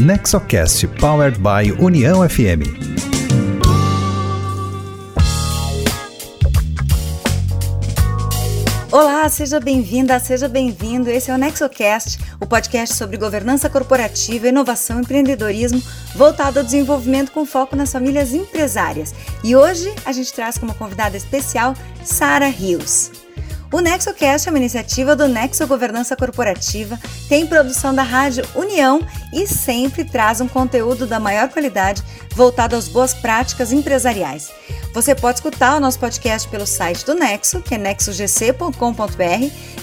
Nexocast Powered by União FM. Olá, seja bem-vinda, seja bem-vindo. Esse é o Nexocast, o podcast sobre governança corporativa, inovação e empreendedorismo voltado ao desenvolvimento com foco nas famílias empresárias. E hoje a gente traz como convidada especial Sara Rios. O NexoCast é uma iniciativa do Nexo Governança Corporativa, tem produção da Rádio União e sempre traz um conteúdo da maior qualidade voltado às boas práticas empresariais. Você pode escutar o nosso podcast pelo site do Nexo, que é nexogc.com.br,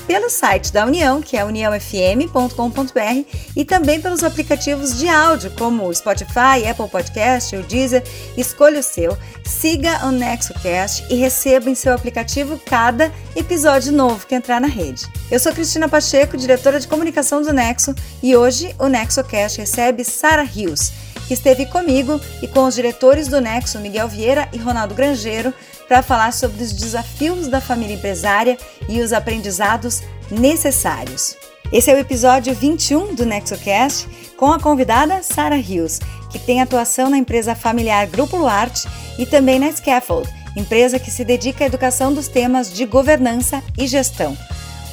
pelo site da União, que é uniãofm.com.br, e também pelos aplicativos de áudio, como o Spotify, Apple Podcast, o Deezer. Escolha o seu, siga o NexoCast e receba em seu aplicativo cada episódio novo que entrar na rede. Eu sou Cristina Pacheco, diretora de comunicação do Nexo, e hoje o NexoCast recebe Sara Rios que esteve comigo e com os diretores do Nexo, Miguel Vieira e Ronaldo Grangeiro, para falar sobre os desafios da família empresária e os aprendizados necessários. Esse é o episódio 21 do NexoCast com a convidada Sara Rios, que tem atuação na empresa familiar Grupo Luarte e também na Scaffold, empresa que se dedica à educação dos temas de governança e gestão.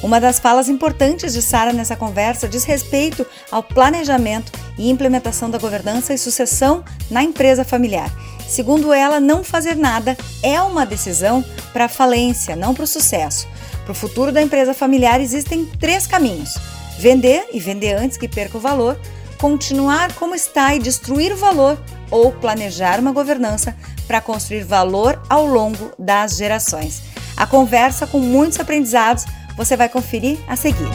Uma das falas importantes de Sara nessa conversa diz respeito ao planejamento e implementação da governança e sucessão na empresa familiar. Segundo ela, não fazer nada é uma decisão para a falência, não para o sucesso. Para o futuro da empresa familiar existem três caminhos: vender e vender antes que perca o valor, continuar como está e destruir o valor, ou planejar uma governança para construir valor ao longo das gerações. A conversa com muitos aprendizados você vai conferir a seguir.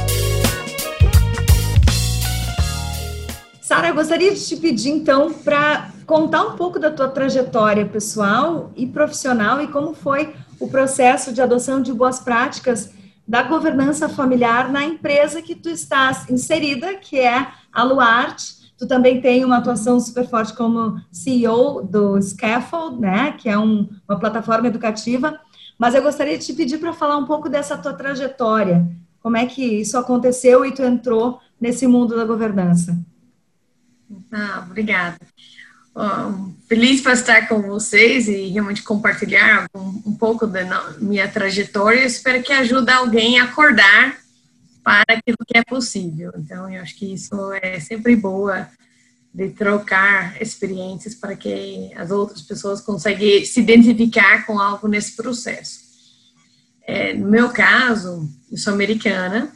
Sara, eu gostaria de te pedir então para contar um pouco da tua trajetória pessoal e profissional e como foi o processo de adoção de boas práticas da governança familiar na empresa que tu estás inserida, que é a Luarte. Tu também tem uma atuação super forte como CEO do Scaffold, né, que é um, uma plataforma educativa mas eu gostaria de te pedir para falar um pouco dessa tua trajetória. Como é que isso aconteceu e tu entrou nesse mundo da governança? Ah, obrigada. Feliz para estar com vocês e realmente compartilhar um, um pouco da minha trajetória. Espero que ajude alguém a acordar para aquilo que é possível. Então, eu acho que isso é sempre boa de trocar experiências para que as outras pessoas consigam se identificar com algo nesse processo. É, no meu caso, eu sou americana,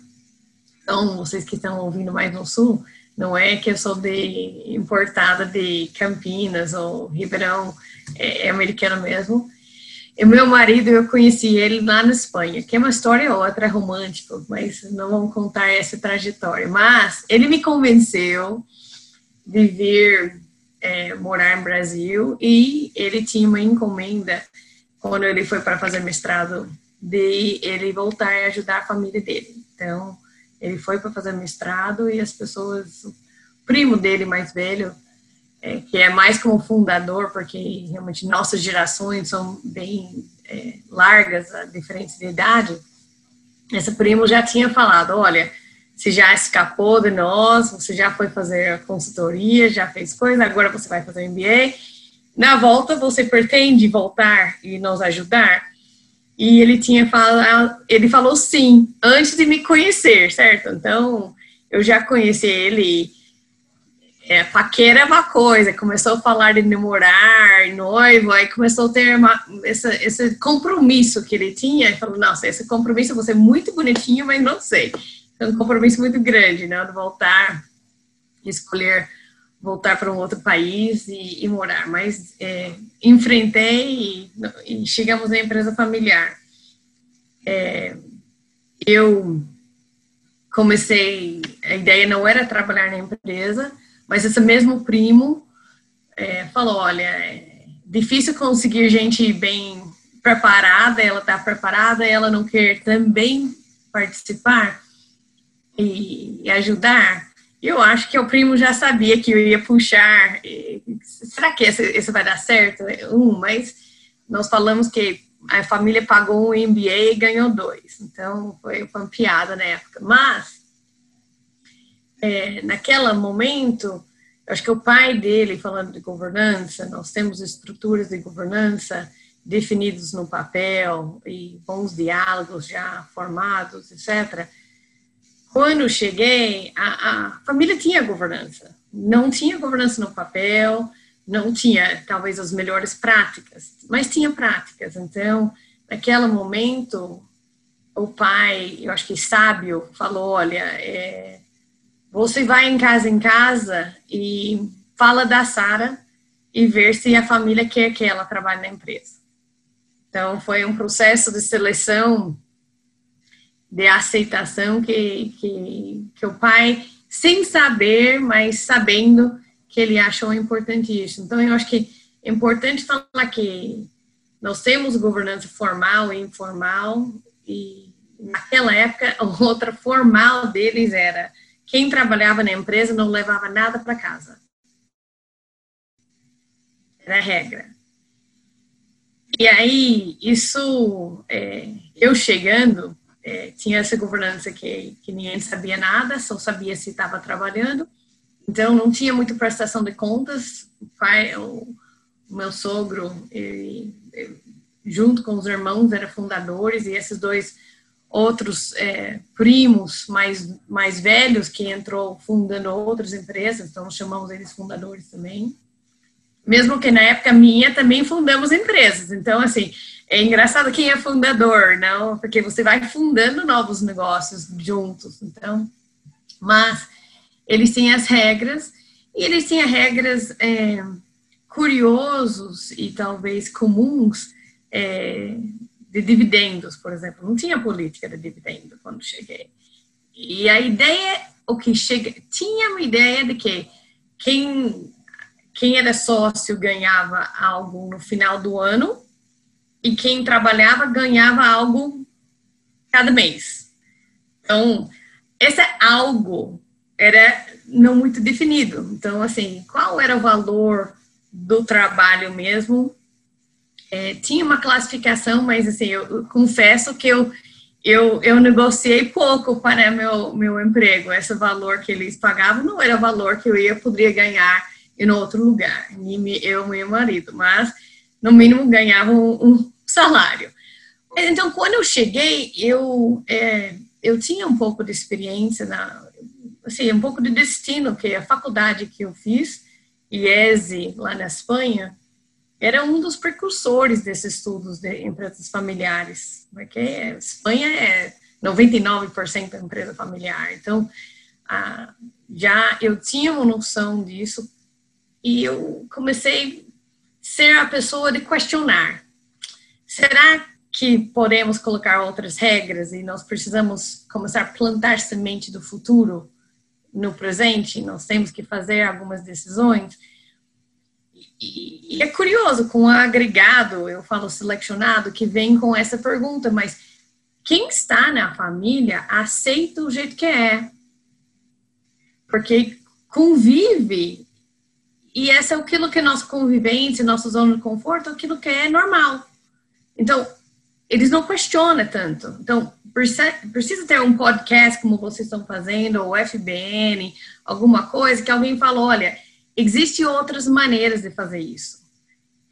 então vocês que estão ouvindo mais no sul, não é que eu sou de importada de Campinas ou Ribeirão, é, é americano mesmo. E meu marido, eu conheci ele lá na Espanha, que é uma história outra, é romântica, mas não vamos contar essa trajetória. Mas ele me convenceu de vir é, morar no Brasil e ele tinha uma encomenda quando ele foi para fazer mestrado de ele voltar e ajudar a família dele. Então, ele foi para fazer mestrado e as pessoas, o primo dele mais velho, é, que é mais como fundador, porque realmente nossas gerações são bem é, largas, a diferença de idade, esse primo já tinha falado, olha, você já escapou de nós, você já foi fazer a consultoria, já fez coisa, agora você vai fazer MBA. Na volta, você pretende voltar e nos ajudar? E ele tinha falado, ele falou sim, antes de me conhecer, certo? Então, eu já conheci ele. É, é uma coisa, começou a falar de namorar, noivo, aí começou a ter uma, essa, esse compromisso que ele tinha. Ele falou: Nossa, esse compromisso você é muito bonitinho, mas não sei um compromisso muito grande, né? De voltar, escolher voltar para um outro país e, e morar. Mas é, enfrentei e, e, chegamos na empresa familiar. É, eu comecei, a ideia não era trabalhar na empresa, mas esse mesmo primo é, falou, olha, é difícil conseguir gente bem preparada, ela está preparada, ela não quer também participar e, e ajudar, eu acho que o primo já sabia que eu ia puxar. Será que esse, vai dar certo? Um, mas nós falamos que a família pagou um MBA e ganhou dois. Então, foi uma piada na época. Mas, é, naquele momento, acho que o pai dele, falando de governança, nós temos estruturas de governança definidos no papel e bons diálogos já formados, etc. Quando cheguei, a, a família tinha governança. Não tinha governança no papel, não tinha talvez as melhores práticas, mas tinha práticas. Então, naquele momento, o pai, eu acho que sábio, falou: olha, é, você vai em casa em casa e fala da Sara e ver se a família quer que ela trabalhe na empresa. Então, foi um processo de seleção, de aceitação que, que, que o pai, sem saber, mas sabendo que ele achou importante isso. Então, eu acho que é importante falar que nós temos governança formal e informal, e naquela época, a outra formal deles era quem trabalhava na empresa não levava nada para casa. Era a regra. E aí, isso, é, eu chegando, é, tinha essa governança que, que ninguém sabia nada, só sabia se estava trabalhando. Então, não tinha muita prestação de contas. O pai, o, o meu sogro, ele, ele, junto com os irmãos, eram fundadores, e esses dois outros é, primos mais, mais velhos que entrou fundando outras empresas, então chamamos eles fundadores também. Mesmo que na época minha também fundamos empresas. Então, assim, é engraçado quem é fundador, não? Porque você vai fundando novos negócios juntos. Então, mas eles têm as regras e eles têm regras é, curiosos e talvez comuns é, de dividendos, por exemplo. Não tinha política de dividendo quando cheguei. E a ideia, o que chega, tinha uma ideia de que quem, quem era sócio ganhava algo no final do ano e quem trabalhava ganhava algo cada mês. Então, esse algo era não muito definido. Então, assim, qual era o valor do trabalho mesmo é, tinha uma classificação, mas assim, eu confesso que eu, eu, eu negociei pouco para meu, meu emprego. Esse valor que eles pagavam não era o valor que eu ia poderia ganhar em outro lugar, eu e meu marido, mas no mínimo ganhava um salário. Então, quando eu cheguei, eu, é, eu tinha um pouco de experiência, na, assim, um pouco de destino, que a faculdade que eu fiz, IESE, lá na Espanha, era um dos precursores desses estudos de empresas familiares, porque a Espanha é 99% empresa familiar. Então, ah, já eu tinha uma noção disso e eu comecei a ser a pessoa de questionar. Será que podemos colocar outras regras e nós precisamos começar a plantar semente do futuro no presente? Nós temos que fazer algumas decisões e, é curioso, com o agregado, eu falo selecionado, que vem com essa pergunta, mas quem está na família aceita o jeito que é. Porque convive, e essa é aquilo que é nossa nossa zona de conforto, aquilo que é normal. Então, eles não questionam tanto. Então, precisa ter um podcast como vocês estão fazendo, ou FBN, alguma coisa que alguém falou, olha, Existem outras maneiras de fazer isso.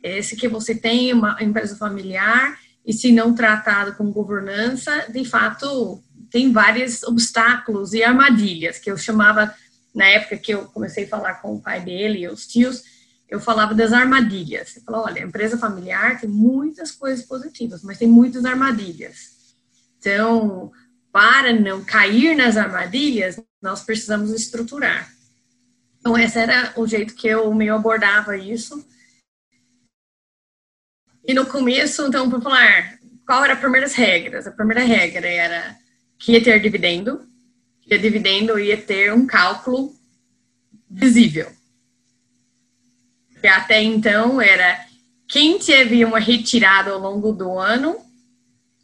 Esse que você tem uma empresa familiar e se não tratado com governança, de fato, tem vários obstáculos e armadilhas que eu chamava na época que eu comecei a falar com o pai dele e os tios, eu falava das armadilhas. Eu falava, olha, a empresa familiar tem muitas coisas positivas, mas tem muitas armadilhas. Então, para não cair nas armadilhas, nós precisamos estruturar. Então, esse era o jeito que eu meio abordava isso. E no começo, então, para falar qual era as primeiras regras, a primeira regra era que ia ter dividendo, que dividendo ia ter um cálculo visível. Que até então era quem teve uma retirada ao longo do ano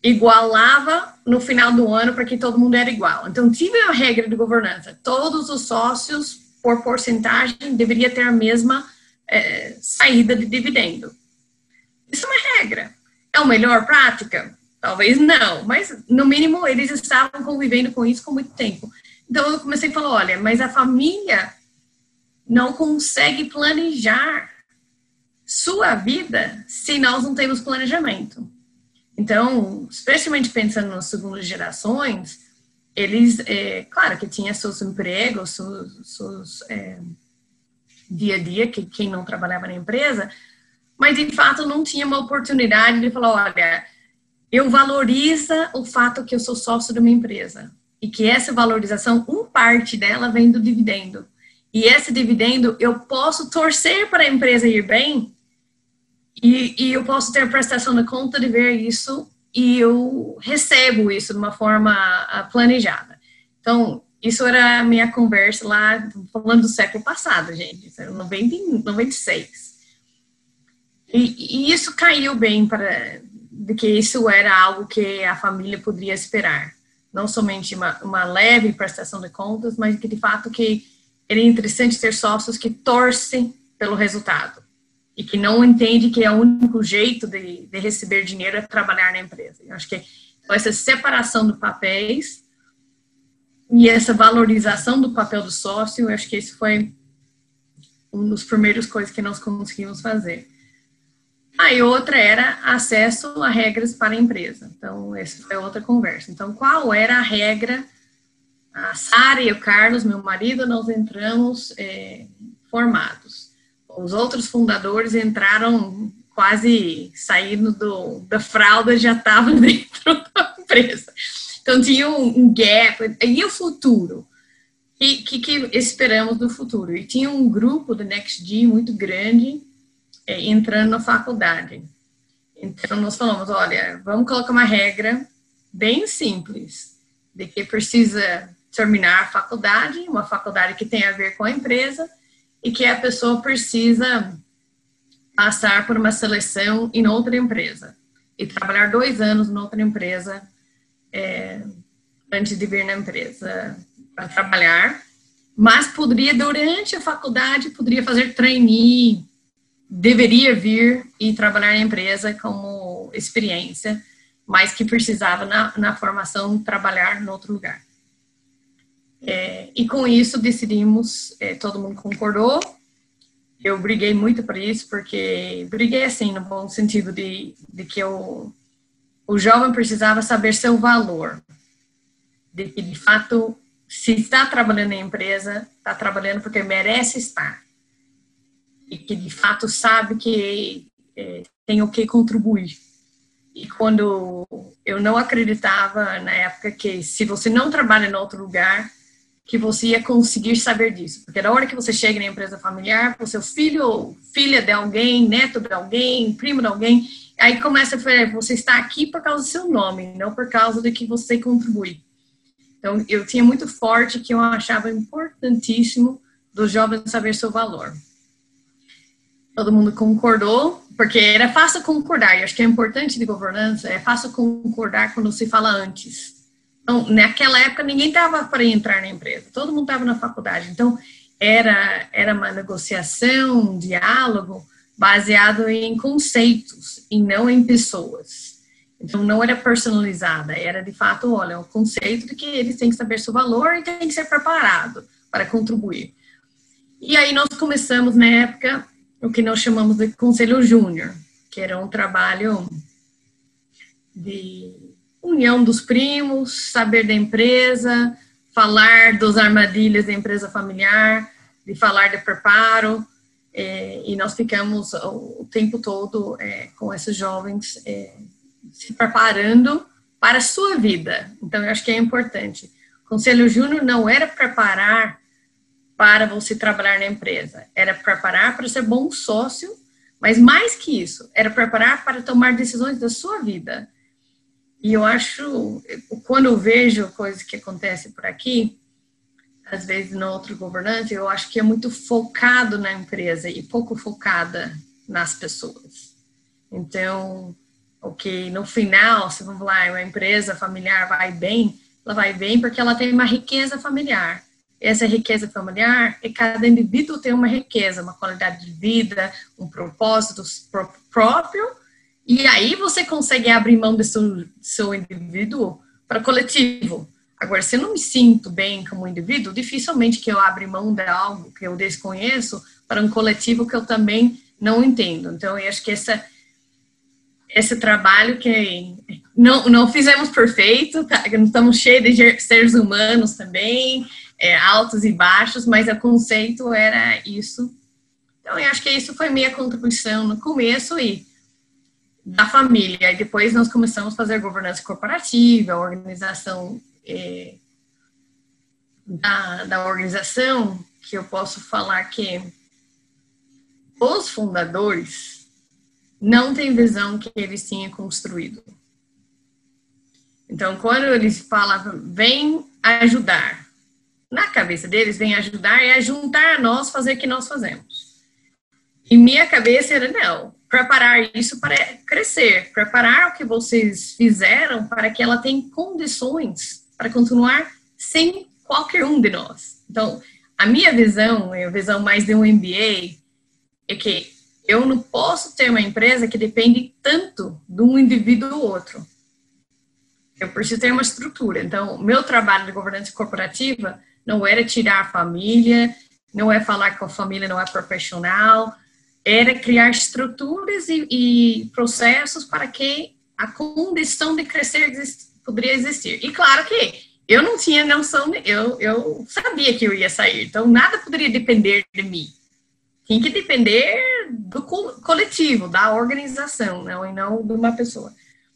igualava no final do ano para que todo mundo era igual. Então, tive a regra de governança. Todos os sócios por porcentagem, deveria ter a mesma é, saída de dividendo. Isso é uma regra. É a melhor prática? Talvez não, mas no mínimo eles estavam convivendo com isso por muito tempo. Então eu comecei a falar: olha, mas a família não consegue planejar sua vida se nós não temos planejamento. Então, especialmente pensando nas segundas gerações, eles, é, claro que tinha seus empregos, seus, seus é, dia a dia, que quem não trabalhava na empresa, mas de fato não tinha uma oportunidade de falar, olha, eu valorizo o fato que eu sou sócio de uma empresa e que essa valorização, um parte dela vem do dividendo. E esse dividendo eu posso torcer para a empresa ir bem e, e eu posso ter prestação de conta de ver isso e eu recebo isso de uma forma ah, planejada. Então, isso era a minha conversa lá, falando do século passado, gente, 90, 96. E, e isso caiu bem para de que isso era algo que a família poderia esperar. Não somente uma, uma leve prestação de contas, mas que de fato que era interessante ter sócios que torcem pelo resultado e que não entende que é o único jeito de, de receber dinheiro é trabalhar na empresa. Eu acho que essa separação de papéis e essa valorização do papel do sócio, eu acho que isso foi uma das primeiras coisas que nós conseguimos fazer. Aí outra era acesso a regras para a empresa. Então, essa foi outra conversa. Então, qual era a regra? A Sara e o Carlos, meu marido, nós entramos é, formados. Os outros fundadores entraram quase saindo do, da fralda, já estavam dentro da empresa. Então, tinha um, um gap. E o futuro? O que, que, esperamos do futuro? E tinha um grupo do NextG muito grande é, entrando na faculdade. Então, nós falamos, olha, vamos colocar uma regra bem simples, de que precisa terminar a faculdade, uma faculdade que tem a ver com a empresa, e que a pessoa precisa passar por uma seleção em outra empresa e trabalhar dois anos em outra empresa é, antes de vir na empresa para trabalhar, mas poderia, durante a faculdade, poderia fazer trainee, deveria vir e trabalhar na empresa como experiência, mas que precisava, na, na formação, trabalhar em outro lugar. É, e com isso decidimos, é, todo mundo concordou. Eu briguei muito para isso, porque briguei assim, no bom sentido de, de que eu o jovem precisava saber seu valor. De que, de fato, se está trabalhando em empresa, está trabalhando porque merece estar. E que, de fato, sabe que é, tem o que contribuir. E quando eu não acreditava, na época, que se você não trabalha em outro lugar, que você ia conseguir saber disso. Porque na hora que você chega na empresa familiar, você é filho, filha de alguém, neto de alguém, primo de alguém, Aí começa a falar, você está aqui por causa do seu nome, não por causa de que você contribui. Então, eu tinha muito forte que eu achava importantíssimo dos jovens saber seu valor. Todo mundo concordou, porque era fácil concordar, e acho que é importante de governança, é fácil concordar quando se fala antes. Então, naquela época, ninguém estava para entrar na empresa, todo mundo estava na faculdade. Então, era, era uma negociação, um diálogo, baseado em conceitos e não em pessoas. Então, não era personalizada, era de fato, olha, o conceito de que eles têm que saber seu valor e têm que ser preparado para contribuir. E aí nós começamos, na época, o que nós chamamos de Conselho Júnior, que era um trabalho de união dos primos, saber da empresa, falar dos armadilhas da empresa familiar, de falar de preparo, é, e nós ficamos o tempo todo é, com esses jovens é, se preparando para a sua vida. Então, eu acho que é importante. O Conselho Júnior não era preparar para você trabalhar na empresa, era preparar para ser bom sócio, mas mais que isso, era preparar para tomar decisões da sua vida. E eu acho, quando eu vejo coisas que acontecem por aqui, às vezes no outro governante, eu acho que é muito focado na empresa e pouco focada nas pessoas. Então, o que no final, se vamos lá, uma empresa familiar vai bem, ela vai bem porque ela tem uma riqueza familiar. Essa riqueza familiar é cada indivíduo tem uma riqueza, uma qualidade de vida, um propósito próprio, e aí você consegue abrir mão do seu, seu indivíduo para coletivo Agora, se eu não me sinto bem como indivíduo, dificilmente que eu abra mão de algo que eu desconheço para um coletivo que eu também não entendo. Então, eu acho que essa, esse trabalho que não, não fizemos perfeito, tá? estamos cheios de seres humanos também, é, altos e baixos, mas o conceito era isso. Então, eu acho que isso foi minha contribuição no começo e da família. E depois nós começamos a fazer governança corporativa, organização é, da, da organização, que eu posso falar que os fundadores não têm visão que eles tinham construído. Então, quando eles falavam, vem ajudar, na cabeça deles, vem ajudar é juntar a nós fazer o que nós fazemos. E minha cabeça era, não, preparar isso para crescer, preparar o que vocês fizeram para que ela tenha condições para continuar sem qualquer um de nós. Então, a minha visão, a visão mais de um MBA, é que eu não posso ter uma empresa que depende tanto de um indivíduo ou outro. Eu preciso ter uma estrutura. Então, meu trabalho de governança corporativa não era tirar a família, não é falar que a família não é profissional, era criar estruturas e, e processos para que a condição de crescer poderia existir. E claro que eu não tinha noção, eu, eu sabia que eu ia sair, então nada poderia depender de mim. Tem que depender do coletivo, da organização, não, e não de uma pessoa.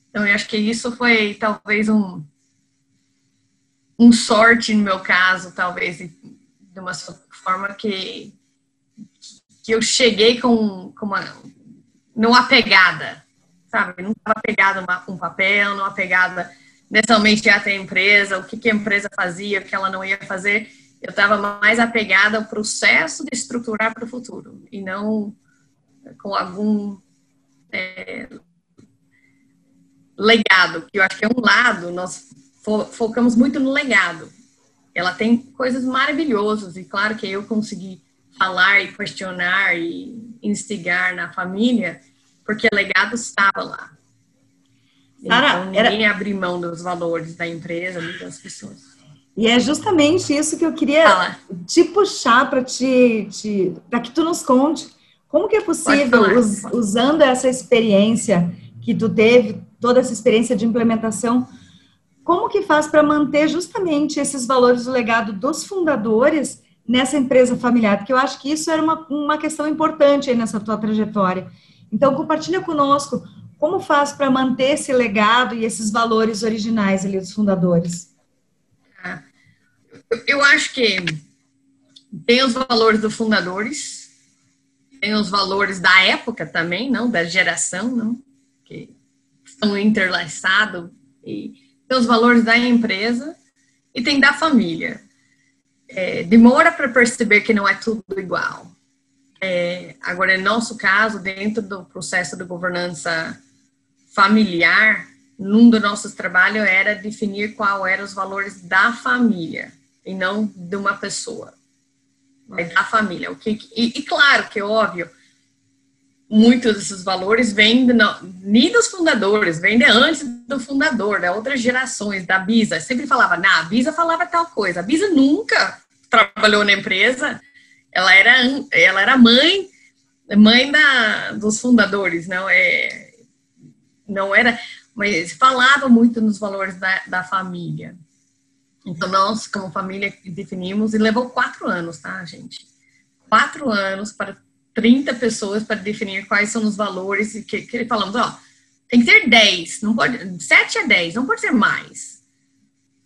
Então, eu acho que isso foi talvez um, um sorte no meu caso, talvez, de uma forma que, que eu cheguei com, com uma, não apegada, sabe? Não estava apegada com um papel, não apegada necessariamente até a empresa, o que, que a empresa fazia, o que ela não ia fazer. Eu estava mais apegada ao processo de estruturar para o futuro e não com algum é, legado, que eu acho que é um lado, nós fo focamos muito no legado. Ela tem coisas maravilhosas e claro que eu consegui falar e questionar e instigar na família, porque o legado estava lá. Sara, então, ninguém era... abre mão dos valores da empresa, das pessoas. E é justamente isso que eu queria Fala. te puxar para te, te para que tu nos conte como que é possível, us, usando essa experiência que tu teve, toda essa experiência de implementação, como que faz para manter justamente esses valores do legado dos fundadores nessa empresa familiar? Porque eu acho que isso era uma, uma questão importante nessa tua trajetória. Então, compartilha conosco como faz para manter esse legado e esses valores originais ali dos fundadores? Eu acho que tem os valores dos fundadores, tem os valores da época também, não da geração, não que estão interlaçados e tem os valores da empresa e tem da família. É, demora para perceber que não é tudo igual. É, agora, em nosso caso, dentro do processo de governança familiar, num dos nossos trabalhos era definir qual eram os valores da família e não de uma pessoa, mas da família. O que, e, e claro que é óbvio, muitos desses valores vêm nem dos fundadores, vêm de antes do fundador, de outras gerações, da Bisa. Sempre falava, na Bisa falava tal coisa. A Bisa nunca trabalhou na empresa, ela era, ela era mãe, mãe da, dos fundadores, não é não era, mas falava muito nos valores da, da família. Então, nós, como família, definimos, e levou quatro anos, tá, gente? Quatro anos para 30 pessoas para definir quais são os valores que, que falamos, ó, tem que ter 10, não pode, 7 a 10, não pode ser mais.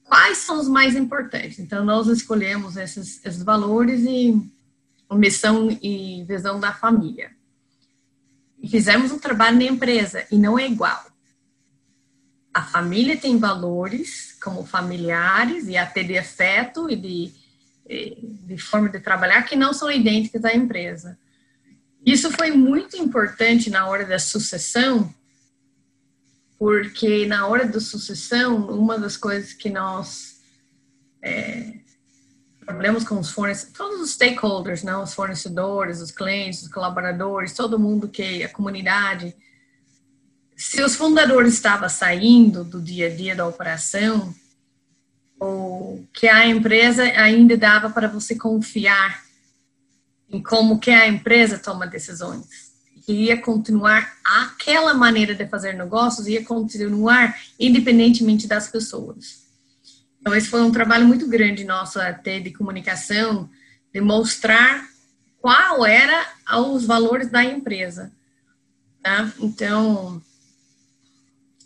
Quais são os mais importantes? Então, nós escolhemos esses, esses valores e missão e visão da família e fizemos um trabalho na empresa e não é igual. A família tem valores como familiares e até de afeto e de, de forma de trabalhar que não são idênticas à empresa. Isso foi muito importante na hora da sucessão, porque na hora da sucessão, uma das coisas que nós é, com os fornecedores, todos os stakeholders, não, os fornecedores, os clientes, os colaboradores, todo mundo que a comunidade. Se os fundadores estavam saindo do dia a dia da operação, ou que a empresa ainda dava para você confiar em como que a empresa toma decisões. Que ia continuar aquela maneira de fazer negócios, ia continuar independentemente das pessoas. Então, esse foi um trabalho muito grande nosso até de comunicação, de mostrar qual era os valores da empresa. Tá? Então,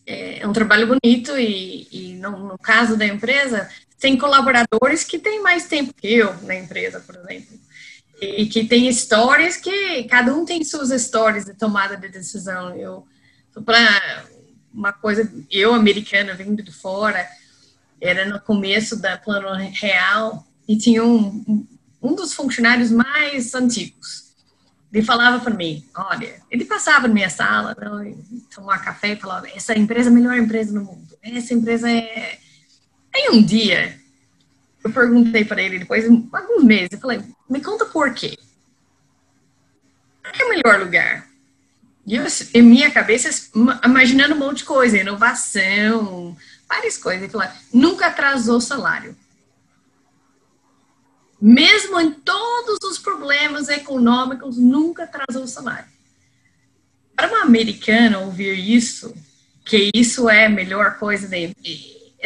é um trabalho bonito e, e no, no, caso da empresa, tem colaboradores que têm mais tempo que eu na empresa, por exemplo. E, que tem histórias que cada um tem suas histórias de tomada de decisão. Eu, para uma coisa, eu americana vindo de fora, era no começo da Plano Real e tinha um, um dos funcionários mais antigos. Ele falava para mim, olha, ele passava na minha sala, tomar café e falava, essa empresa é a melhor empresa do mundo. Essa empresa é... Aí um dia, eu perguntei para ele, depois de alguns meses, eu falei, me conta por quê. Por que é o melhor lugar? E eu, em minha cabeça, imaginando um monte de coisa, inovação, várias coisas. Ele falou, nunca atrasou salário mesmo em todos os problemas econômicos, nunca atrasou o salário. Para uma americana ouvir isso, que isso é a melhor coisa dele,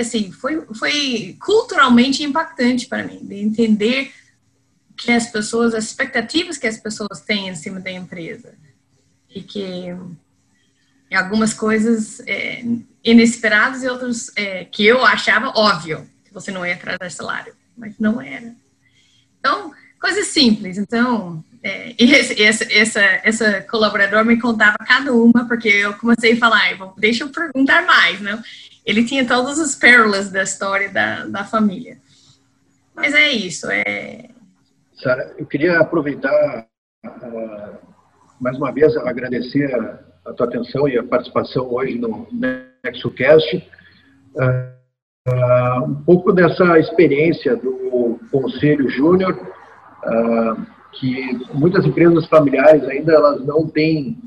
assim, foi, foi culturalmente impactante para mim, de entender que as pessoas, as expectativas que as pessoas têm em cima da empresa. E que algumas coisas é, inesperadas e outras é, que eu achava óbvio que você não ia atrasar salário, mas não era. Então, coisas simples. Então, é, esse, esse, essa, essa colaboradora me contava cada uma, porque eu comecei a falar, deixa eu perguntar mais, né? Ele tinha todas as pérolas da história da, da família. Mas é isso. É... Sara, eu queria aproveitar uh, mais uma vez agradecer a, tua atenção e a participação hoje no NexoCast. Uh, uh, um pouco dessa experiência do Conselho Júnior, que muitas empresas familiares ainda elas não têm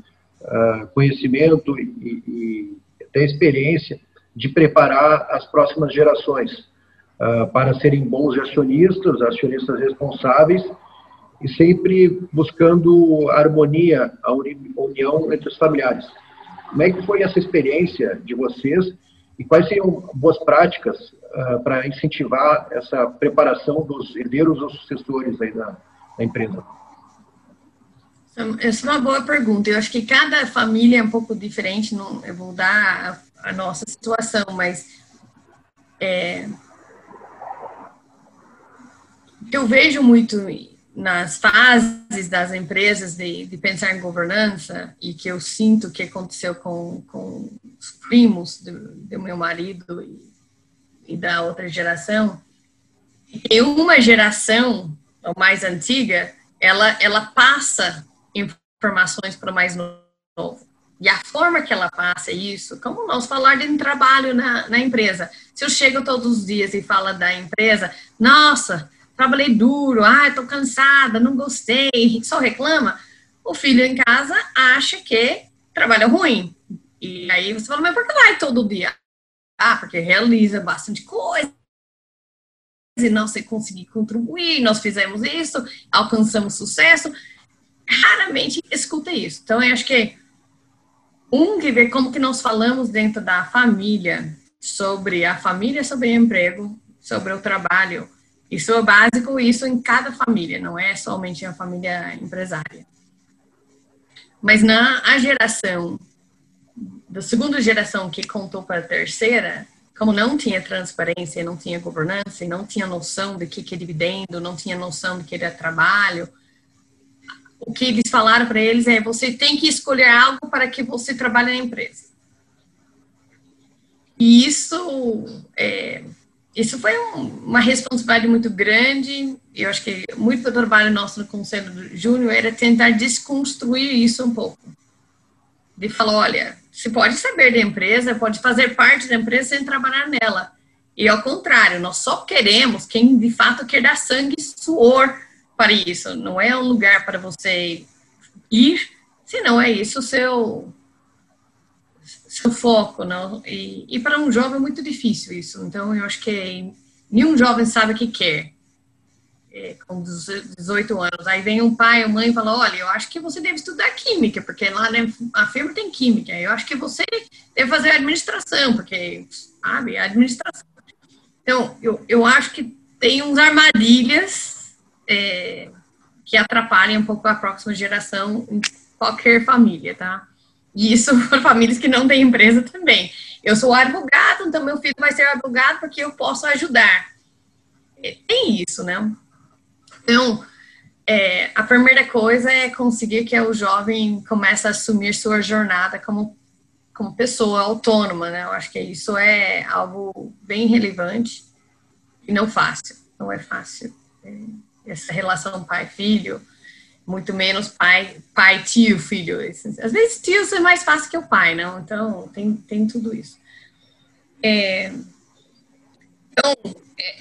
conhecimento e, e, até experiência de preparar as próximas gerações para serem bons acionistas, acionistas responsáveis e sempre buscando harmonia, a união entre os familiares. Como é que foi essa experiência de vocês e quais seriam boas práticas uh, para incentivar essa preparação dos herdeiros ou sucessores aí da, da empresa? Essa é uma boa pergunta. Eu acho que cada família é um pouco diferente. Não, eu vou dar a, nossa situação, mas é, eu vejo muito nas fases das empresas de, de, pensar em governança e que eu sinto que aconteceu com, com os primos do, do meu marido e, e, da outra geração, e uma geração, a mais antiga, ela, ela passa informações para o mais novo. E a forma que ela passa isso, como nós falar de um trabalho na, na empresa. Se eu chego todos os dias e falo da empresa, nossa, trabalhei duro, ah, estou cansada, não gostei, só reclama, o filho em casa acha que trabalha ruim. E aí você fala, mas por que vai todo dia? Ah, porque realiza bastante coisa e não sei conseguir contribuir, nós fizemos isso, alcançamos sucesso. Raramente escuta isso. Então, eu acho que um que ver como que nós falamos dentro da família sobre a família, sobre o emprego, sobre o trabalho, isso é básico, isso em cada família, não é somente a família empresária. Mas na a geração, da segunda geração que contou para a terceira, como não tinha transparência, não tinha governança, não tinha noção de que, que é dividendo, não tinha noção de que era trabalho, o que eles falaram para eles é: você tem que escolher algo para que você trabalhe na empresa. E isso é, isso foi um, uma responsabilidade muito grande. Eu acho que muito do trabalho nosso no Conselho Júnior era tentar desconstruir isso um pouco. De falar, olha, você pode saber da empresa, pode fazer parte da empresa sem trabalhar nela. E ao contrário, nós só queremos quem de fato quer dar sangue e suor para isso. Não é um lugar para você ir, se não é isso o seu seu foco, não? E, e para um jovem é muito difícil isso. Então, eu acho que nenhum jovem sabe o que quer é, com 18 anos. Aí vem um pai ou mãe e fala, olha, eu acho que você deve estudar química, porque lá na firma tem química. Eu acho que você deve fazer administração, porque, sabe, administração. Então, eu, eu acho que tem uns armadilhas é, que atrapalham um pouco a próxima geração em qualquer família, tá? E isso para famílias que não têm empresa também. Eu sou advogado, então meu filho vai ser advogado porque eu posso ajudar. É, tem isso, né? Então, é, a primeira coisa é conseguir que o jovem comece a assumir sua jornada como, como pessoa autônoma, né? Eu acho que isso é algo bem relevante e não fácil, não é fácil. É, essa relação pai-filho, muito menos pai, pai, tio, filho. Às vezes tios é mais fácil que o pai, não? Então, tem, tem tudo isso. É, então,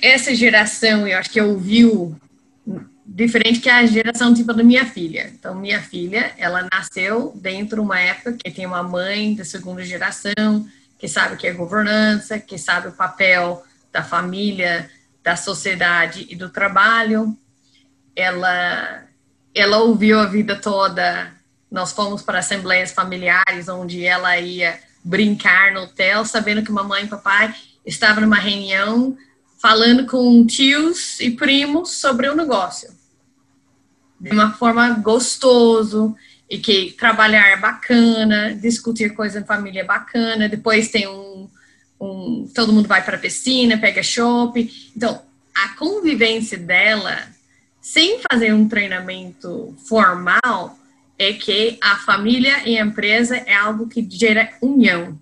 essa geração, eu acho que ouviu diferente que a geração tipo da minha filha. Então, minha filha, ela nasceu dentro de uma época que tem uma mãe da segunda geração, que sabe o que é governança, que sabe o papel da família, da sociedade e do trabalho. Ela, ela ouviu a vida toda. Nós fomos para assembleias familiares, onde ela ia brincar no hotel, sabendo que mamãe e papai estavam numa reunião falando com tios e primos sobre o negócio. De uma forma gostoso e que trabalhar é bacana, discutir coisa em família é bacana, depois tem um, um todo mundo vai para a piscina, pega shopping. Então, a convivência dela, sem fazer um treinamento formal, é que a família e a empresa é algo que gera união.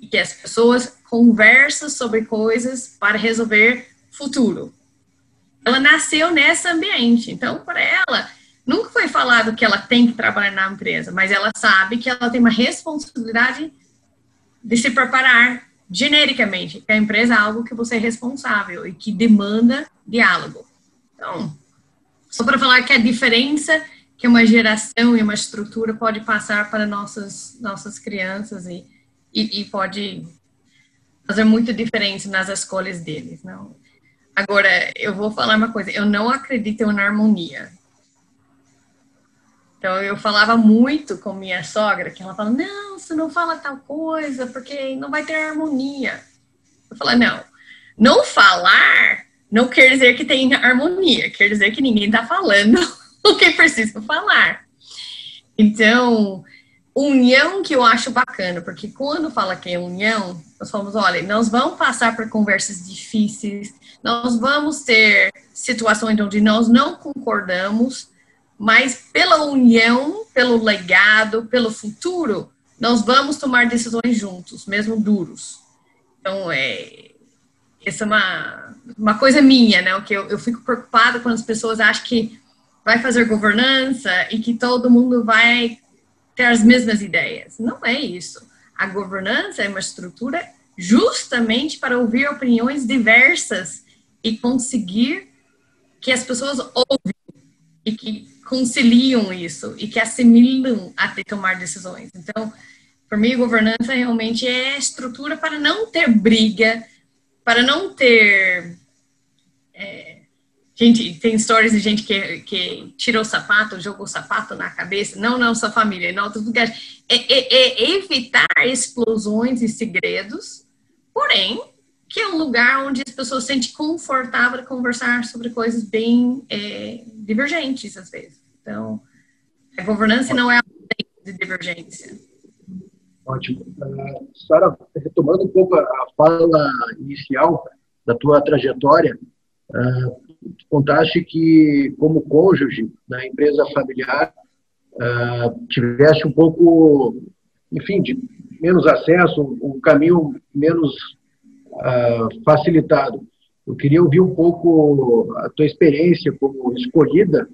E que as pessoas conversa sobre coisas para resolver futuro. Ela nasceu nesse ambiente, então para ela nunca foi falado que ela tem que trabalhar na empresa, mas ela sabe que ela tem uma responsabilidade de se preparar genericamente, que a empresa é algo que você é responsável e que demanda diálogo. Então, só para falar que a diferença que uma geração e uma estrutura pode passar para nossas nossas crianças e, e, e pode fazer muito diferença nas escolhas deles, não. Agora, eu vou falar uma coisa, eu não acredito na harmonia. Então, eu falava muito com minha sogra, que ela fala, não, você não fala tal coisa, porque não vai ter harmonia. Eu falo, não, não falar não quer dizer que tem harmonia, quer dizer que ninguém está falando o que precisa falar. Então, união que eu acho bacana, porque quando fala que é união, nós falamos, olha, nós vamos passar por conversas difíceis, nós vamos ter situações onde nós não concordamos, mas pela união, pelo legado, pelo futuro, nós vamos tomar decisões juntos, mesmo duros. Então, é, essa é uma, uma coisa minha, né? O que eu, eu fico preocupada quando as pessoas acham que vai fazer governança e que todo mundo vai ter as mesmas ideias. Não é isso. A governança é uma estrutura justamente para ouvir opiniões diversas e conseguir que as pessoas ouvem e que conciliam isso e que assimilam até tomar decisões. Então, para mim, governança realmente é estrutura para não ter briga, para não ter é, Gente, tem histórias de gente que, que tirou o sapato, jogou o sapato na cabeça. Não, não, sua família, em outros lugares. É, é, é evitar explosões e segredos, porém, que é um lugar onde as pessoas se sentem confortáveis de conversar sobre coisas bem é, divergentes, às vezes. Então, a governança não é de divergência. Ótimo. Uh, Sara, retomando um pouco a fala inicial da tua trajetória, uh, contaste que, como cônjuge na empresa familiar, uh, tivesse um pouco, enfim, de menos acesso, um caminho menos uh, facilitado. Eu queria ouvir um pouco a tua experiência como escolhida,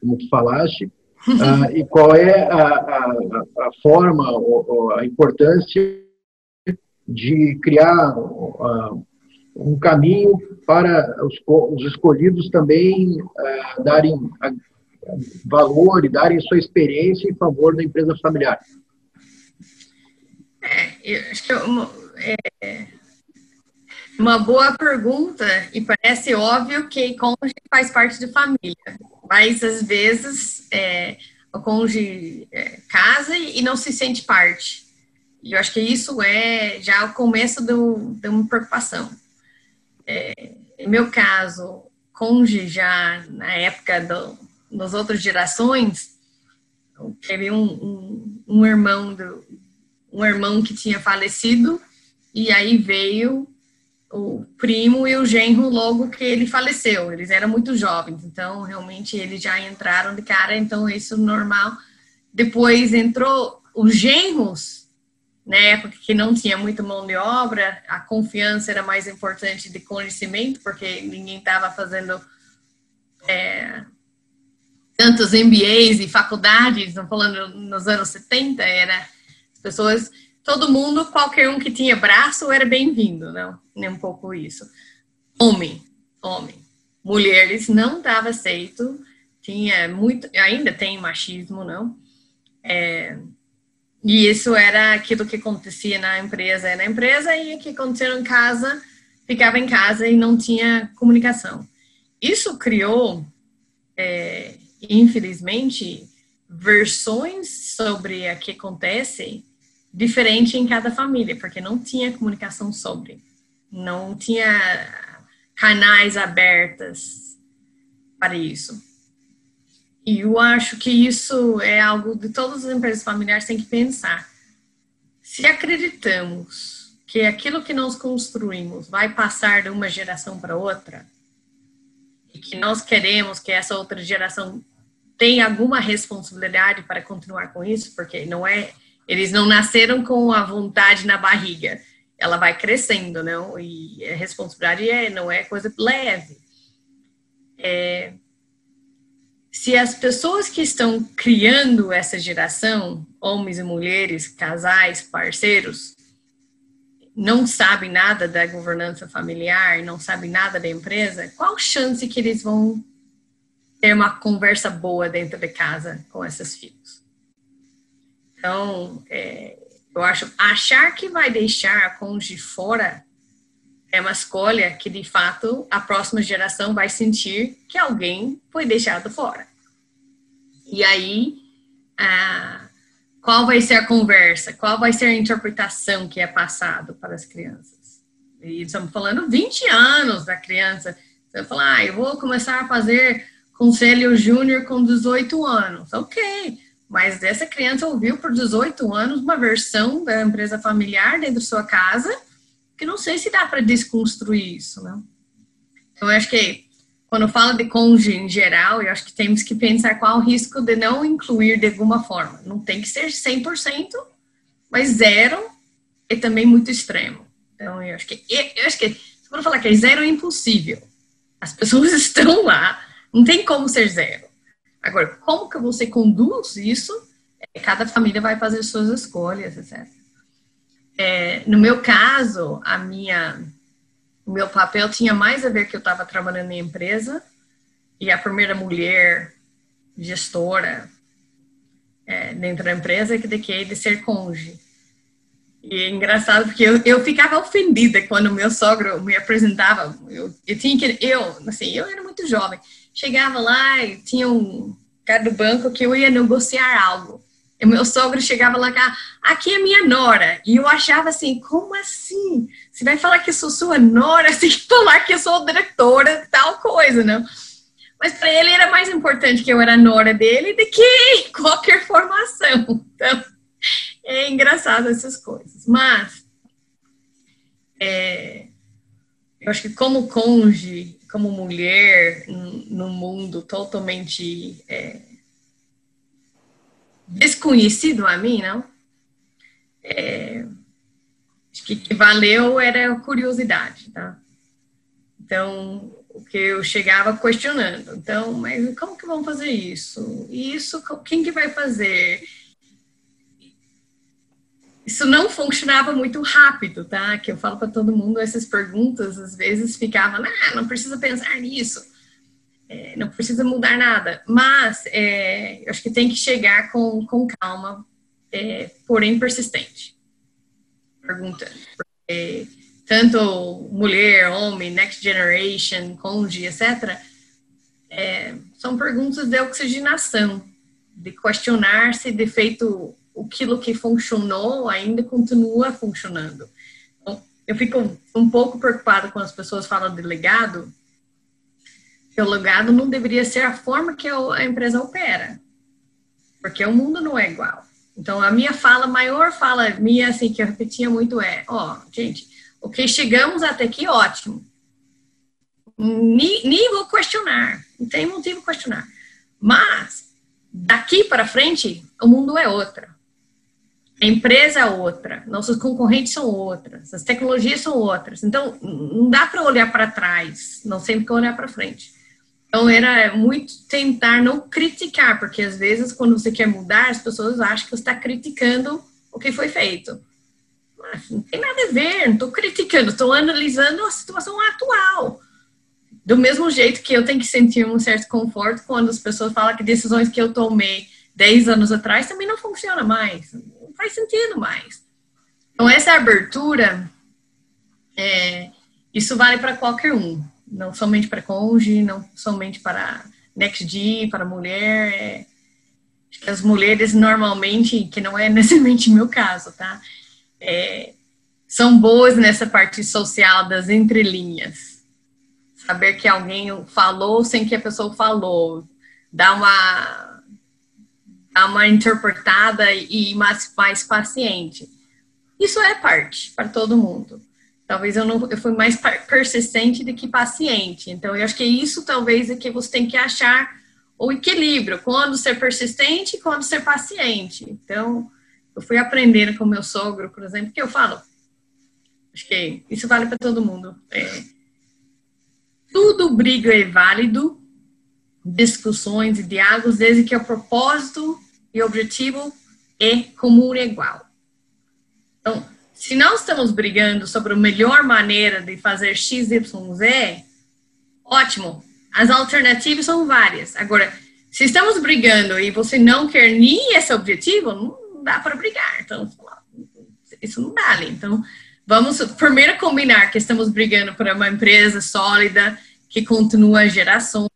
como tu falaste, uh, e qual é a, a, a forma, ou, a importância de criar uh, um caminho para os, os escolhidos também uh, darem valor e darem sua experiência em favor da empresa familiar. É, eu acho que é, Uma boa pergunta, e parece óbvio que cônjuge faz parte de família, mas às vezes é, o cônjuge é, casa e não se sente parte. E eu acho que isso é já o começo do, de uma preocupação. É, em meu caso, cônjuge já na época do, das outras gerações, teve um, um, um irmão do, um irmão que tinha falecido e aí veio o primo e o genro logo que ele faleceu. Eles eram muito jovens, então realmente eles já entraram de cara, então isso normal. Depois entrou os genros, na época que não tinha muita mão de obra, a confiança era mais importante de conhecimento, porque ninguém estava fazendo é, tantos MBAs e faculdades, não falando nos anos 70, era as pessoas todo mundo, qualquer um que tinha braço era bem-vindo, não? Nem um pouco isso. Homem, homem. Mulheres não estava aceito, tinha muito, ainda tem machismo, não? É, e isso era aquilo que acontecia na empresa, na empresa, e o que acontecia em casa, ficava em casa e não tinha comunicação. Isso criou, é, infelizmente, versões sobre o que acontece diferente em cada família, porque não tinha comunicação sobre, não tinha canais abertos para isso. E eu acho que isso é algo de todas as empresas familiares têm que pensar. Se acreditamos que aquilo que nós construímos vai passar de uma geração para outra, e que nós queremos que essa outra geração tenha alguma responsabilidade para continuar com isso, porque não é eles não nasceram com a vontade na barriga. Ela vai crescendo, não? E a responsabilidade é, não é coisa leve. É, se as pessoas que estão criando essa geração, homens e mulheres, casais, parceiros, não sabem nada da governança familiar, não sabem nada da empresa, qual chance que eles vão ter uma conversa boa dentro de casa com esses filhos? Então, é, eu acho, achar que vai deixar a cônjuge fora é uma escolha que, de fato, a próxima geração vai sentir que alguém foi deixado fora. E aí, qual vai ser a conversa? Qual vai ser a interpretação que é passado para as crianças? E estamos falando 20 anos da criança. Você falar, ah, eu vou começar a fazer conselho júnior com 18 anos. Ok, mas essa criança ouviu por 18 anos uma versão da empresa familiar dentro de sua casa, que não sei se dá para desconstruir isso, não? Então, eu acho que quando fala de cônjuge em geral, eu acho que temos que pensar qual o risco de não incluir de alguma forma. Não tem que ser 100%, mas zero é também muito extremo. Então, eu acho que, eu acho que se for falar que é zero é impossível. As pessoas estão lá, não tem como ser zero. Agora, como que você conduz isso? É, cada família vai fazer suas escolhas, etc. É, no meu caso, a minha, o meu papel tinha mais a ver que eu estava trabalhando em empresa e a primeira mulher gestora é, dentro da empresa que de que de ser cônjuge. E é engraçado porque eu, eu ficava ofendida quando meu sogro me apresentava. Eu, eu tinha que eu assim eu era muito jovem chegava lá e tinha um cara do banco que eu ia negociar algo. E meu sogro chegava lá, aqui é minha nora. E eu achava assim, como assim? Você vai falar que eu sou sua nora, você tem que falar que eu sou diretora tal coisa, não? Mas para ele era mais importante que eu era nora dele do que qualquer formação. Então, é engraçado essas coisas. Mas, é, eu acho que como cônjuge, como mulher num mundo totalmente é, desconhecido a mim, não? É, acho que que valeu era curiosidade, tá? Então, o que eu chegava questionando. Então, mas como que vão fazer isso? E isso, quem que vai fazer? Isso não funcionava muito rápido, tá? Que eu falo para todo mundo essas perguntas, às vezes ficavam, ah, não precisa pensar nisso, é, não precisa mudar nada. Mas é, eu acho que tem que chegar com, com calma, é, porém persistente. Porque tanto mulher, homem, next generation, cônjuge, etc., é, são perguntas de oxigenação, de questionar se de feito aquilo que funcionou ainda continua funcionando. Então, eu fico um pouco preocupada quando as pessoas falam de legado, o legado não deveria ser a forma que a empresa opera, porque o mundo não é igual. Então, a minha fala, maior fala minha, assim, que eu repetia muito é, ó, oh, gente, o que chegamos até aqui, ótimo. Nem, vou questionar, não tem motivo questionar. Mas, daqui para frente, o mundo é outra. A empresa é outra, nossos concorrentes são outras, as tecnologias são outras. Então, não dá para olhar para trás, não sempre que olhar para frente. Então, era muito tentar não criticar, porque às vezes, quando você quer mudar, as pessoas acham que você está criticando o que foi feito. Mas não tem nada a ver, não estou criticando, estou analisando a situação atual. Do mesmo jeito que eu tenho que sentir um certo conforto quando as pessoas falam que decisões que eu tomei 10 anos atrás também não funcionam mais, faz sentido mais. Então, essa abertura, é, isso vale para qualquer um não somente para cônjuge, não somente para NextG, para mulher. É, as mulheres normalmente, que não é necessariamente meu caso, tá? É, são boas nessa parte social das entrelinhas. Saber que alguém falou sem que a pessoa falou. Dar uma, uma interpretada e mais, mais paciente. Isso é parte para todo mundo. Talvez eu não, eu fui mais persistente do que paciente. Então, eu acho que isso talvez é que você tem que achar o equilíbrio, quando ser persistente e quando ser paciente. Então, eu fui aprendendo com meu sogro, por exemplo, que eu falo, acho que isso vale para todo mundo. É, tudo briga é válido, discussões e diálogos, desde que o propósito e objetivo é comum e igual. Então, se nós estamos brigando sobre a melhor maneira de fazer X, Y, Z, ótimo. As alternativas são várias. Agora, se estamos brigando e você não quer nem esse objetivo, não dá para brigar. Então, isso não dá. Então, vamos primeiro combinar que estamos brigando por uma empresa sólida, que continua gerações,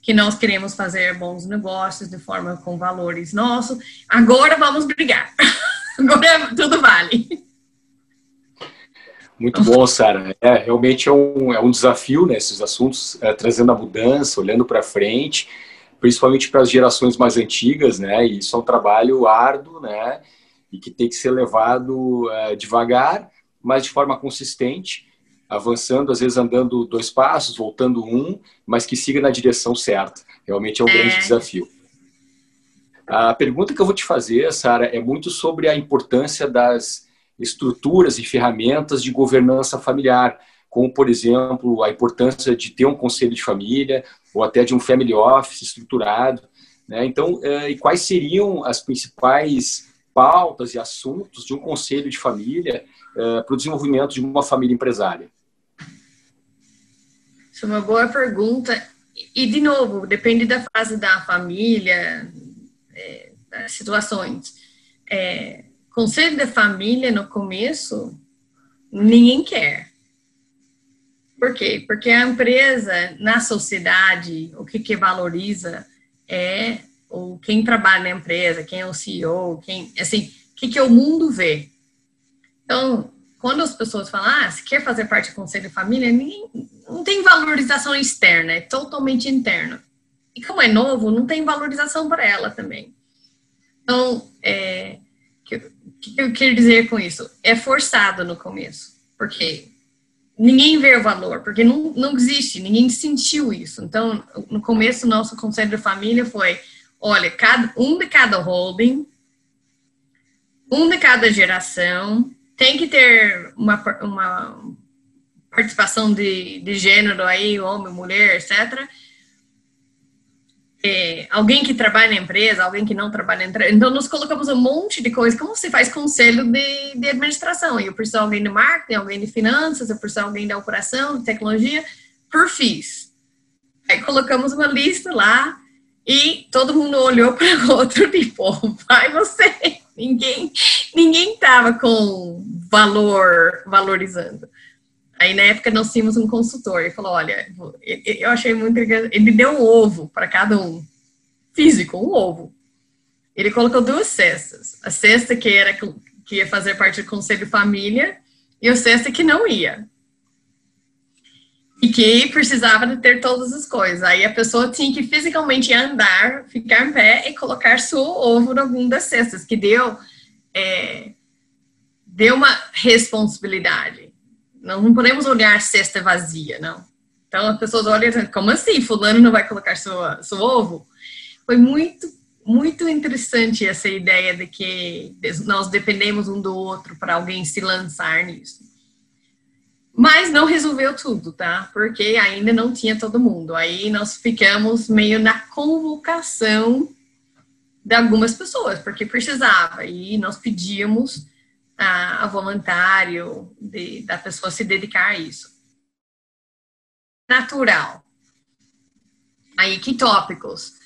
que nós queremos fazer bons negócios de forma com valores nossos. Agora vamos brigar. Agora tudo vale. Muito bom, Sara. É, realmente é um, é um desafio, né, esses assuntos, é, trazendo a mudança, olhando para frente, principalmente para as gerações mais antigas, né, e isso é um trabalho árduo, né, e que tem que ser levado é, devagar, mas de forma consistente, avançando, às vezes andando dois passos, voltando um, mas que siga na direção certa. Realmente é um é. grande desafio. A pergunta que eu vou te fazer, Sara, é muito sobre a importância das estruturas e ferramentas de governança familiar, como, por exemplo, a importância de ter um conselho de família ou até de um family office estruturado. Né? Então, eh, e quais seriam as principais pautas e assuntos de um conselho de família eh, para o desenvolvimento de uma família empresária? Isso é uma boa pergunta. E, de novo, depende da fase da família, é, das situações. É, Conselho de família no começo, ninguém quer. Por quê? Porque a empresa, na sociedade, o que, que valoriza é o quem trabalha na empresa, quem é o CEO, quem, assim, o que, que o mundo vê. Então, quando as pessoas falam, ah, se quer fazer parte do conselho de família, ninguém, não tem valorização externa, é totalmente interno. E como é novo, não tem valorização para ela também. Então, é, o que eu quero dizer com isso? É forçado no começo, porque ninguém vê o valor, porque não, não existe, ninguém sentiu isso. Então, no começo, nosso conselho de família foi: olha, cada, um de cada holding, um de cada geração, tem que ter uma, uma participação de, de gênero aí, homem, mulher, etc é, alguém que trabalha na empresa, alguém que não trabalha na empresa. Então, nós colocamos um monte de coisa. Como você faz conselho de, de administração? Eu preciso de alguém de marketing, alguém de finanças, eu preciso de alguém da operação, de tecnologia, perfis. Aí colocamos uma lista lá e todo mundo olhou para o outro, tipo, vai você. Ninguém ninguém estava com valor, valorizando. Aí na época nós tínhamos um consultor e falou: olha, eu achei muito Ele deu um ovo para cada um, físico, um ovo. Ele colocou duas cestas. A cesta que era que ia fazer parte do conselho família e a cesta que não ia. E que precisava de ter todas as coisas. Aí a pessoa tinha que fisicamente andar, ficar em pé e colocar seu ovo em alguma das cestas, que deu, é, deu uma responsabilidade. Nós não podemos olhar cesta vazia, não. Então as pessoas olham como assim? Fulano não vai colocar seu, seu ovo? Foi muito, muito interessante essa ideia de que nós dependemos um do outro para alguém se lançar nisso. Mas não resolveu tudo, tá? Porque ainda não tinha todo mundo. Aí nós ficamos meio na convocação de algumas pessoas, porque precisava. E nós pedíamos a, a voluntário de, da pessoa se dedicar a isso. Natural. Aí, que tópicos?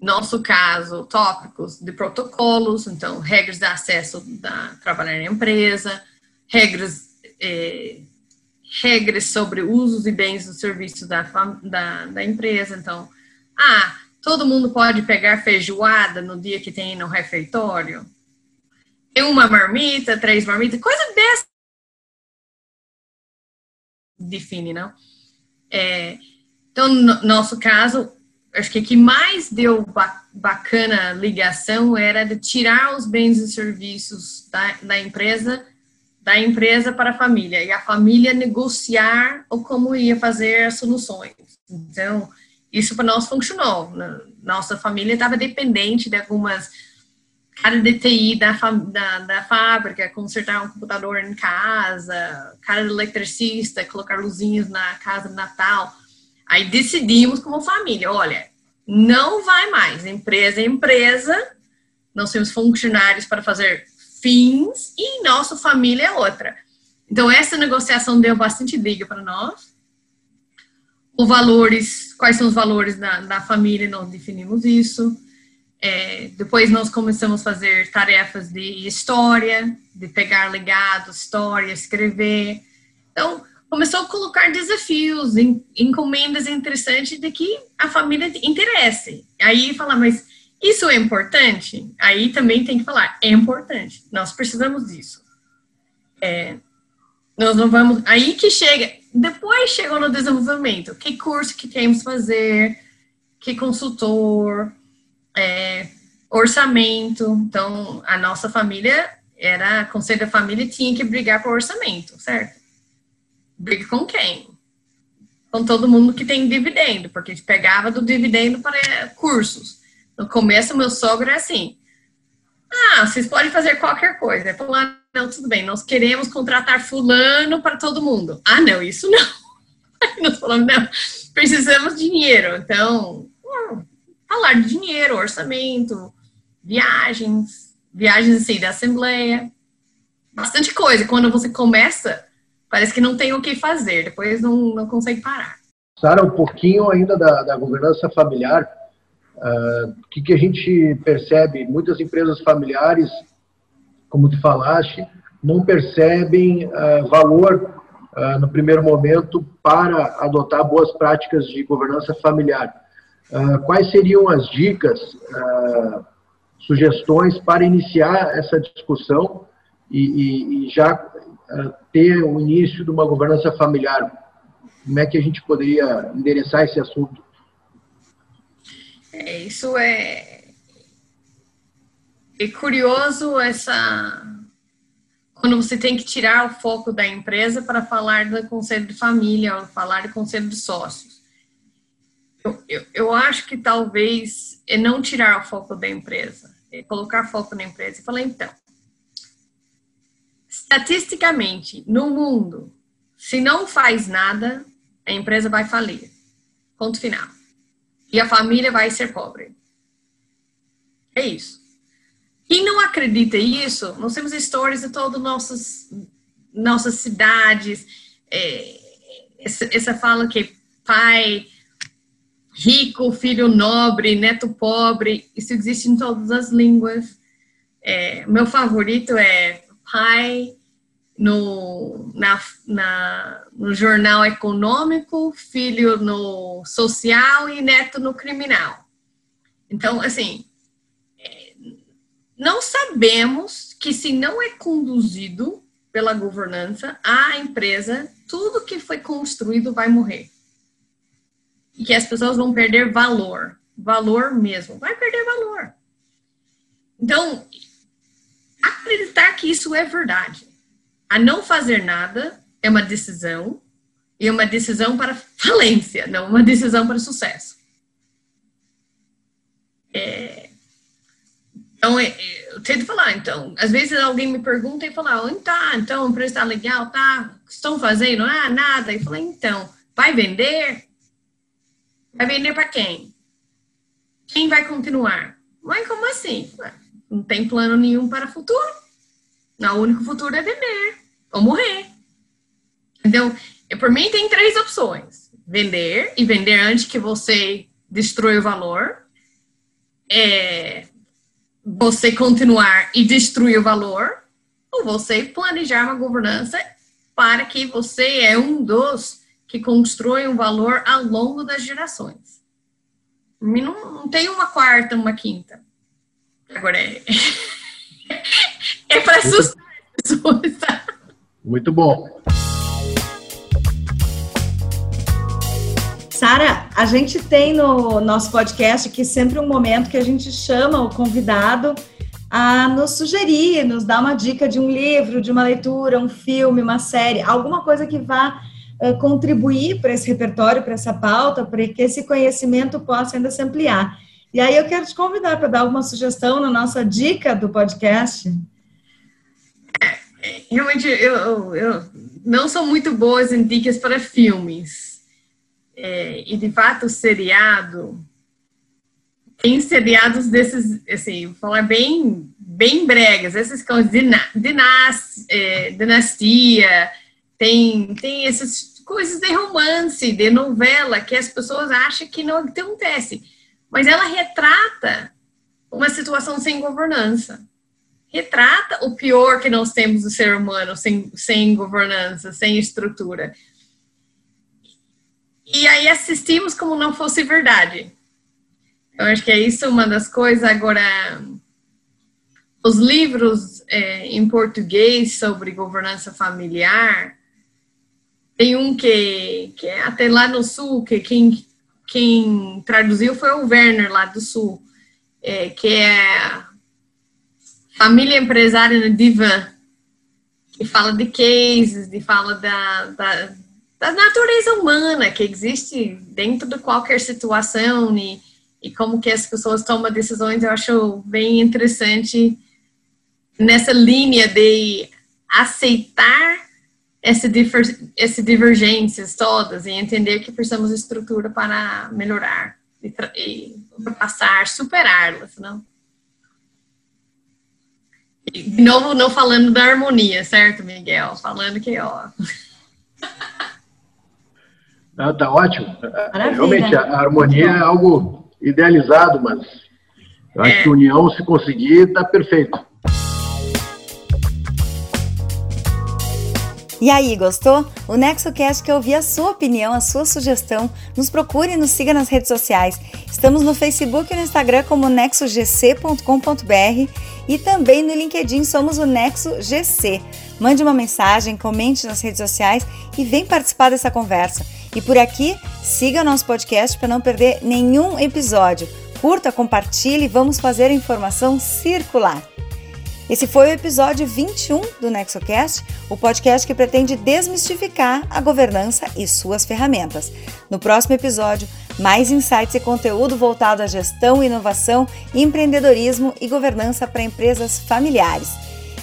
Nosso caso, tópicos de protocolos, então, regras de acesso da trabalhar na empresa, regras, eh, regras sobre usos e bens dos serviços da, da, da empresa, então, ah, todo mundo pode pegar feijoada no dia que tem no refeitório? Tem uma marmita, três marmitas, coisa dessa. Define, não? É, então, no nosso caso, acho que o que mais deu bacana ligação era de tirar os bens e serviços da, da empresa da empresa para a família e a família negociar ou como ia fazer as soluções. Então, isso para nós funcionou. Nossa família estava dependente de algumas cara de TI da, da, da, fábrica, consertar um computador em casa, cara de eletricista, colocar luzinhas na casa de Natal. Aí decidimos como família, olha, não vai mais, empresa é empresa, nós temos funcionários para fazer fins e nossa família é outra. Então essa negociação deu bastante liga para nós. Os valores, quais são os valores da, da família, nós definimos isso. É, depois nós começamos a fazer tarefas de história, de pegar legados, história, escrever. Então, começou a colocar desafios, encomendas interessantes de que a família interesse. Aí fala, mas isso é importante? Aí também tem que falar, é importante. Nós precisamos disso. É, nós não vamos. Aí que chega. Depois chegou no desenvolvimento. Que curso que temos que fazer? Que consultor? é, orçamento. Então, a nossa família era, conselho da família tinha que brigar por orçamento, certo? Briga com quem? Com todo mundo que tem dividendo, porque a gente pegava do dividendo para cursos. No começo, meu sogro é assim: ah, vocês podem fazer qualquer coisa. Ele falou: ah, não, tudo bem, nós queremos contratar fulano para todo mundo. Ah, não, isso não. Aí nós falamos: não, precisamos de dinheiro. Então, hum, falar de dinheiro, orçamento, viagens, viagens assim da assembleia, bastante coisa. Quando você começa, parece que não tem o que fazer, depois não, não consegue parar. Sara, um pouquinho ainda da, da governança familiar, o uh, que, que a gente percebe? Muitas empresas familiares, como tu falaste, não percebem uh, valor uh, no primeiro momento para adotar boas práticas de governança familiar. Ah, quais seriam as dicas, sugestões para iniciar essa discussão e, e, e já ter o início de uma governança familiar? Como é que a gente poderia endereçar esse assunto? É, isso é, é curioso essa quando você tem que tirar o foco da empresa para falar do conselho de família ou falar do conselho de sócios eu, eu, eu acho que talvez é não tirar o foco da empresa, é colocar foco na empresa e falar, então, estatisticamente, no mundo, se não faz nada, a empresa vai falir. Ponto final. E a família vai ser pobre. É isso. Quem não acredita nisso, nós temos histórias de todas nossas nossas cidades. É, essa, essa fala que pai rico, filho nobre, neto pobre, isso existe em todas as línguas. É, meu favorito é pai no, na, na, no jornal econômico, filho no social e neto no criminal. Então, assim, é, não sabemos que se não é conduzido pela governança, a empresa, tudo que foi construído vai morrer. E que as pessoas vão perder valor. Valor mesmo. Vai perder valor. Então, acreditar que isso é verdade. A não fazer nada é uma decisão, e uma decisão para falência, não uma decisão para sucesso. É, então, é, é, eu tenho que falar, então, às vezes alguém me pergunta e fala, onde tá, então, o preço tá legal, tá, estão fazendo? Ah, nada. E fala, então, vai vender? Vai vender para quem? Quem vai continuar? Mas como assim? Não tem plano nenhum para o futuro. O único futuro é vender ou morrer. Então, por mim tem três opções: vender e vender antes que você destrua o valor, é, você continuar e destruir o valor, ou você planejar uma governança para que você é um dos que constrói um valor ao longo das gerações. Não, não tem uma quarta, uma quinta. Agora é. é para assustar as pessoas, tá? Muito bom. Sara, a gente tem no nosso podcast aqui sempre um momento que a gente chama o convidado a nos sugerir, nos dar uma dica de um livro, de uma leitura, um filme, uma série, alguma coisa que vá uh, contribuir para esse repertório, para essa pauta, para que esse conhecimento possa ainda se ampliar. E aí eu quero te convidar para dar alguma sugestão na nossa dica do podcast. Realmente, eu, eu não sou muito boa em dicas para filmes. É, e, de fato, o seriado... Tem seriados desses, assim, falar bem, bem bregas. Esses que dinas, é, dinastia, tem, tem essas coisas de romance, de novela, que as pessoas acham que não acontece mas ela retrata uma situação sem governança. Retrata o pior que nós temos do ser humano sem, sem governança, sem estrutura. E aí assistimos como não fosse verdade. Eu acho que é isso uma das coisas. Agora, os livros é, em português sobre governança familiar, tem um que, que é até lá no sul, que quem quem traduziu foi o Werner, lá do Sul, é, que é Família Empresária no Divan, que fala de cases, de fala da, da, da natureza humana que existe dentro de qualquer situação e, e como que as pessoas tomam decisões, eu acho bem interessante nessa linha de aceitar essa, diver, essa divergências todas e entender que precisamos de estrutura para melhorar e, e ultrapassar, superá-las, não? De novo, não falando da harmonia, certo, Miguel? Falando que, ó... Não, tá ótimo. Maravilha. Realmente, a harmonia é algo idealizado, mas eu acho é. que união, se conseguir, tá perfeito. E aí, gostou? O NexoCast quer ouvir a sua opinião, a sua sugestão. Nos procure e nos siga nas redes sociais. Estamos no Facebook e no Instagram como nexogc.com.br e também no LinkedIn somos o Nexo GC. Mande uma mensagem, comente nas redes sociais e vem participar dessa conversa. E por aqui, siga nosso podcast para não perder nenhum episódio. Curta, compartilhe, vamos fazer a informação circular. Esse foi o episódio 21 do NexoCast, o podcast que pretende desmistificar a governança e suas ferramentas. No próximo episódio, mais insights e conteúdo voltado à gestão, inovação, empreendedorismo e governança para empresas familiares.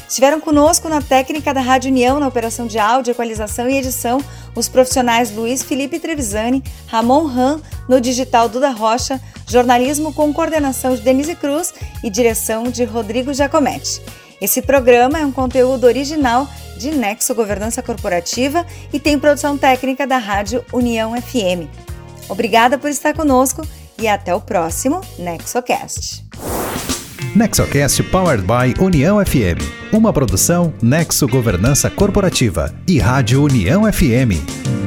Estiveram conosco na técnica da Rádio União, na operação de áudio, equalização e edição, os profissionais Luiz Felipe Trevisani, Ramon Ram, no digital Duda Rocha, jornalismo com coordenação de Denise Cruz e direção de Rodrigo Giacometti. Esse programa é um conteúdo original de Nexo Governança Corporativa e tem produção técnica da Rádio União FM. Obrigada por estar conosco e até o próximo NexoCast. Nexocast Powered by União FM. Uma produção Nexo Governança Corporativa e Rádio União FM.